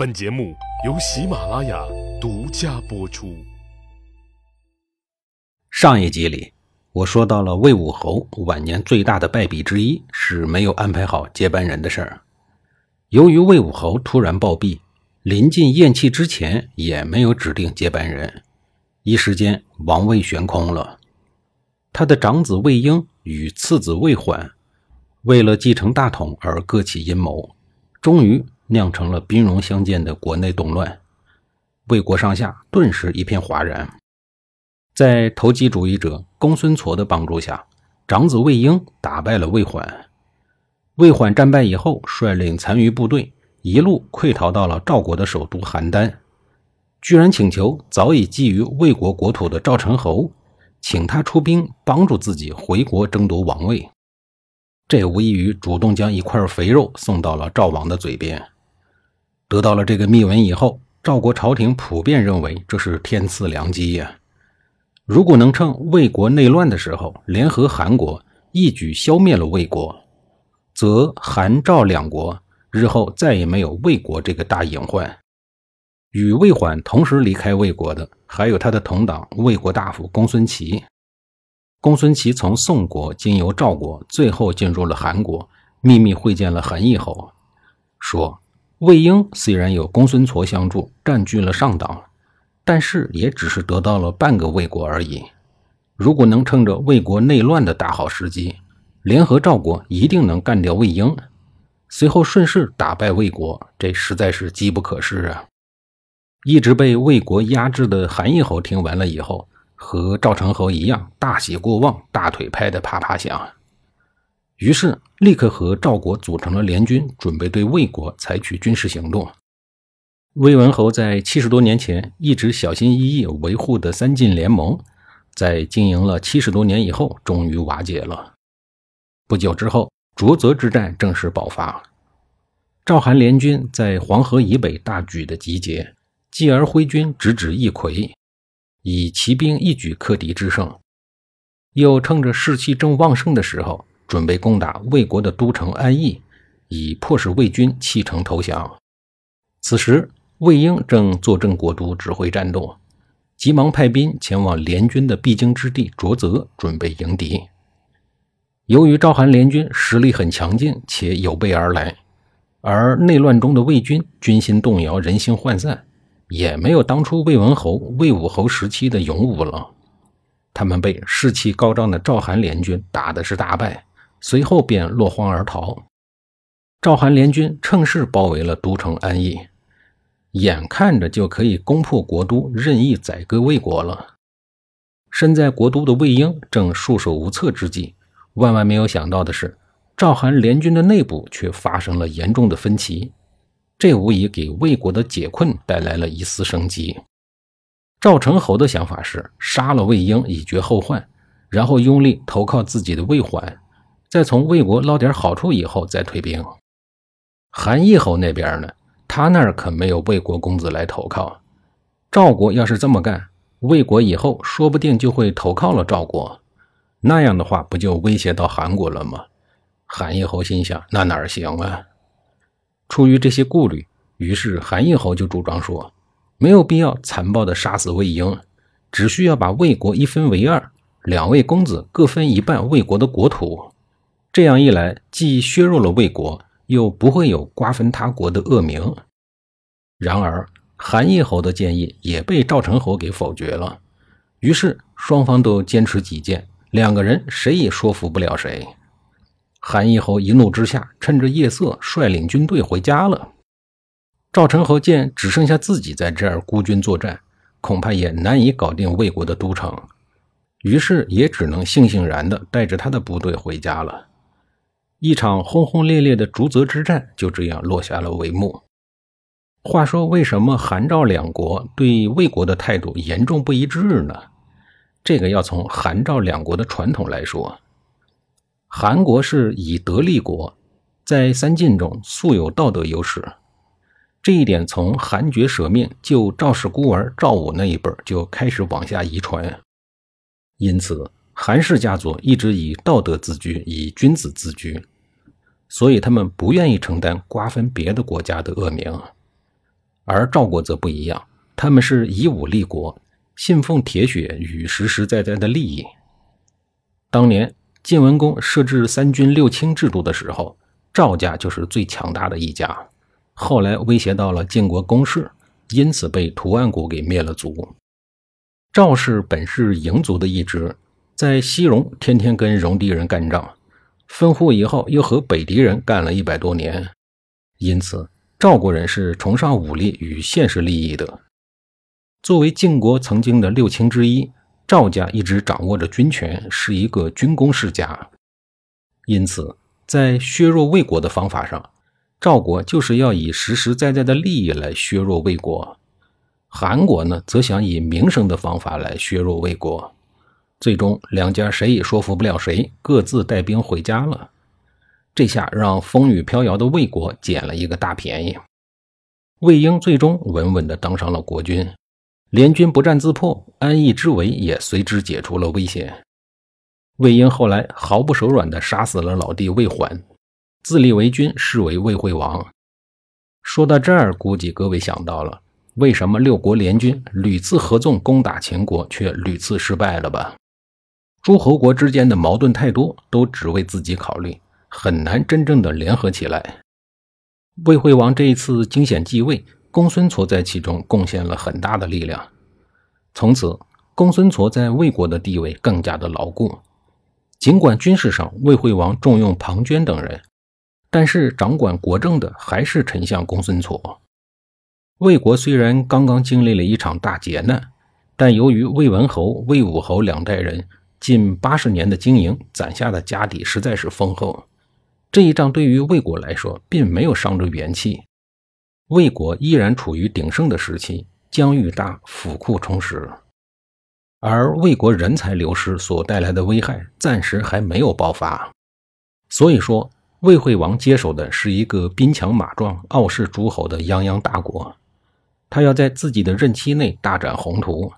本节目由喜马拉雅独家播出。上一集里，我说到了魏武侯晚年最大的败笔之一是没有安排好接班人的事儿。由于魏武侯突然暴毙，临近咽气之前也没有指定接班人，一时间王位悬空了。他的长子魏婴与次子魏缓，为了继承大统而各起阴谋，终于。酿成了兵戎相见的国内动乱，魏国上下顿时一片哗然。在投机主义者公孙痤的帮助下，长子魏婴打败了魏缓。魏缓战败以后，率领残余部队一路溃逃到了赵国的首都邯郸，居然请求早已觊觎魏国国土的赵成侯，请他出兵帮助自己回国争夺王位。这无异于主动将一块肥肉送到了赵王的嘴边。得到了这个密文以后，赵国朝廷普遍认为这是天赐良机呀。如果能趁魏国内乱的时候联合韩国，一举消灭了魏国，则韩赵两国日后再也没有魏国这个大隐患。与魏缓同时离开魏国的，还有他的同党魏国大夫公孙齐。公孙齐从宋国经由赵国，最后进入了韩国，秘密会见了韩义侯，说。魏婴虽然有公孙痤相助，占据了上党，但是也只是得到了半个魏国而已。如果能趁着魏国内乱的大好时机，联合赵国，一定能干掉魏婴，随后顺势打败魏国，这实在是机不可失啊！一直被魏国压制的韩义侯听完了以后，和赵成侯一样，大喜过望，大腿拍得啪啪响。于是，立刻和赵国组成了联军，准备对魏国采取军事行动。魏文侯在七十多年前一直小心翼翼维护的三晋联盟，在经营了七十多年以后，终于瓦解了。不久之后，浊泽之战正式爆发。赵韩联军在黄河以北大举的集结，继而挥军直指易葵，以骑兵一举克敌制胜。又趁着士气正旺盛的时候，准备攻打魏国的都城安邑，以迫使魏军弃城投降。此时，魏婴正坐镇国都，指挥战斗，急忙派兵前往联军的必经之地卓泽，准备迎敌。由于赵韩联军实力很强劲，且有备而来，而内乱中的魏军军心动摇，人心涣散，也没有当初魏文侯、魏武侯时期的勇武了。他们被士气高涨的赵韩联军打的是大败。随后便落荒而逃。赵韩联军趁势包围了都城安邑，眼看着就可以攻破国都，任意宰割魏国了。身在国都的魏婴正束手无策之际，万万没有想到的是，赵韩联军的内部却发生了严重的分歧。这无疑给魏国的解困带来了一丝生机。赵成侯的想法是杀了魏婴以绝后患，然后用力投靠自己的魏缓。再从魏国捞点好处以后再退兵。韩义侯那边呢？他那儿可没有魏国公子来投靠。赵国要是这么干，魏国以后说不定就会投靠了赵国。那样的话，不就威胁到韩国了吗？韩义侯心想：那哪行啊？出于这些顾虑，于是韩义侯就主张说，没有必要残暴地杀死魏婴，只需要把魏国一分为二，两位公子各分一半魏国的国土。这样一来，既削弱了魏国，又不会有瓜分他国的恶名。然而，韩义侯的建议也被赵成侯给否决了。于是，双方都坚持己见，两个人谁也说服不了谁。韩义侯一怒之下，趁着夜色率领军队回家了。赵成侯见只剩下自己在这儿孤军作战，恐怕也难以搞定魏国的都城，于是也只能悻悻然地带着他的部队回家了。一场轰轰烈烈的逐泽之战就这样落下了帷幕。话说，为什么韩赵两国对魏国的态度严重不一致呢？这个要从韩赵两国的传统来说。韩国是以德立国，在三晋中素有道德优势，这一点从韩厥舍命救赵氏孤儿赵武那一辈就开始往下遗传，因此。韩氏家族一直以道德自居，以君子自居，所以他们不愿意承担瓜分别的国家的恶名。而赵国则不一样，他们是以武立国，信奉铁血与实实在在的利益。当年晋文公设置三军六卿制度的时候，赵家就是最强大的一家。后来威胁到了晋国公室，因此被屠岸贾给灭了族。赵氏本是嬴族的一支，在西戎天天跟戎狄人干仗，分户以后又和北狄人干了一百多年，因此赵国人是崇尚武力与现实利益的。作为晋国曾经的六卿之一，赵家一直掌握着军权，是一个军功世家。因此，在削弱魏国的方法上，赵国就是要以实实在在的利益来削弱魏国。韩国呢，则想以名声的方法来削弱魏国，最终两家谁也说服不了谁，各自带兵回家了。这下让风雨飘摇的魏国捡了一个大便宜。魏婴最终稳稳地当上了国君，联军不战自破，安邑之围也随之解除了危险。魏婴后来毫不手软地杀死了老弟魏缓，自立为君，是为魏惠王。说到这儿，估计各位想到了。为什么六国联军屡次合纵攻打秦国，却屡次失败了吧？诸侯国之间的矛盾太多，都只为自己考虑，很难真正的联合起来。魏惠王这一次惊险继位，公孙痤在其中贡献了很大的力量。从此，公孙痤在魏国的地位更加的牢固。尽管军事上魏惠王重用庞涓等人，但是掌管国政的还是丞相公孙痤。魏国虽然刚刚经历了一场大劫难，但由于魏文侯、魏武侯两代人近八十年的经营，攒下的家底实在是丰厚。这一仗对于魏国来说，并没有伤着元气，魏国依然处于鼎盛的时期，疆域大，府库充实。而魏国人才流失所带来的危害，暂时还没有爆发。所以说，魏惠王接手的是一个兵强马壮、傲视诸侯的泱泱大国。他要在自己的任期内大展宏图。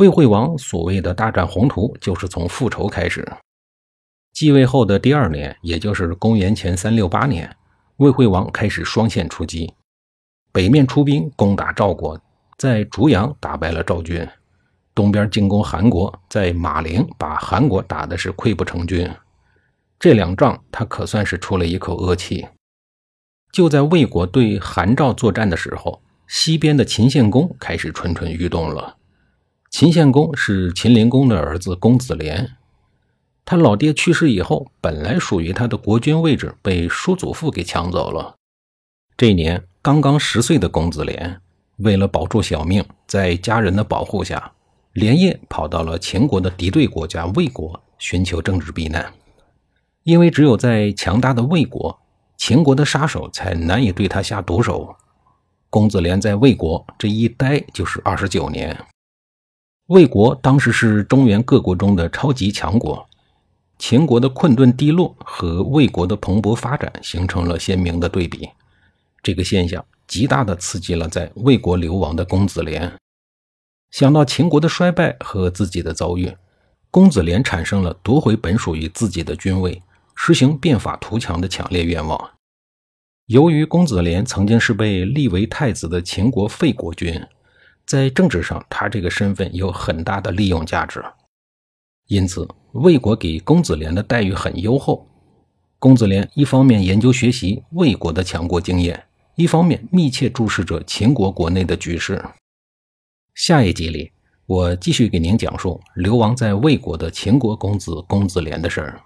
魏惠王所谓的大展宏图，就是从复仇开始。继位后的第二年，也就是公元前三六八年，魏惠王开始双线出击，北面出兵攻打赵国，在逐阳打败了赵军；东边进攻韩国，在马陵把韩国打的是溃不成军。这两仗，他可算是出了一口恶气。就在魏国对韩赵作战的时候。西边的秦献公开始蠢蠢欲动了。秦献公是秦灵公的儿子公子连，他老爹去世以后，本来属于他的国君位置被叔祖父给抢走了。这一年刚刚十岁的公子连，为了保住小命，在家人的保护下，连夜跑到了秦国的敌对国家魏国，寻求政治避难。因为只有在强大的魏国，秦国的杀手才难以对他下毒手。公子连在魏国这一待就是二十九年。魏国当时是中原各国中的超级强国，秦国的困顿低落和魏国的蓬勃发展形成了鲜明的对比。这个现象极大的刺激了在魏国流亡的公子连。想到秦国的衰败和自己的遭遇，公子连产生了夺回本属于自己的君位，实行变法图强的强烈愿望。由于公子连曾经是被立为太子的秦国废国君，在政治上他这个身份有很大的利用价值，因此魏国给公子连的待遇很优厚。公子连一方面研究学习魏国的强国经验，一方面密切注视着秦国国内的局势。下一集里，我继续给您讲述流亡在魏国的秦国公子公子连的事儿。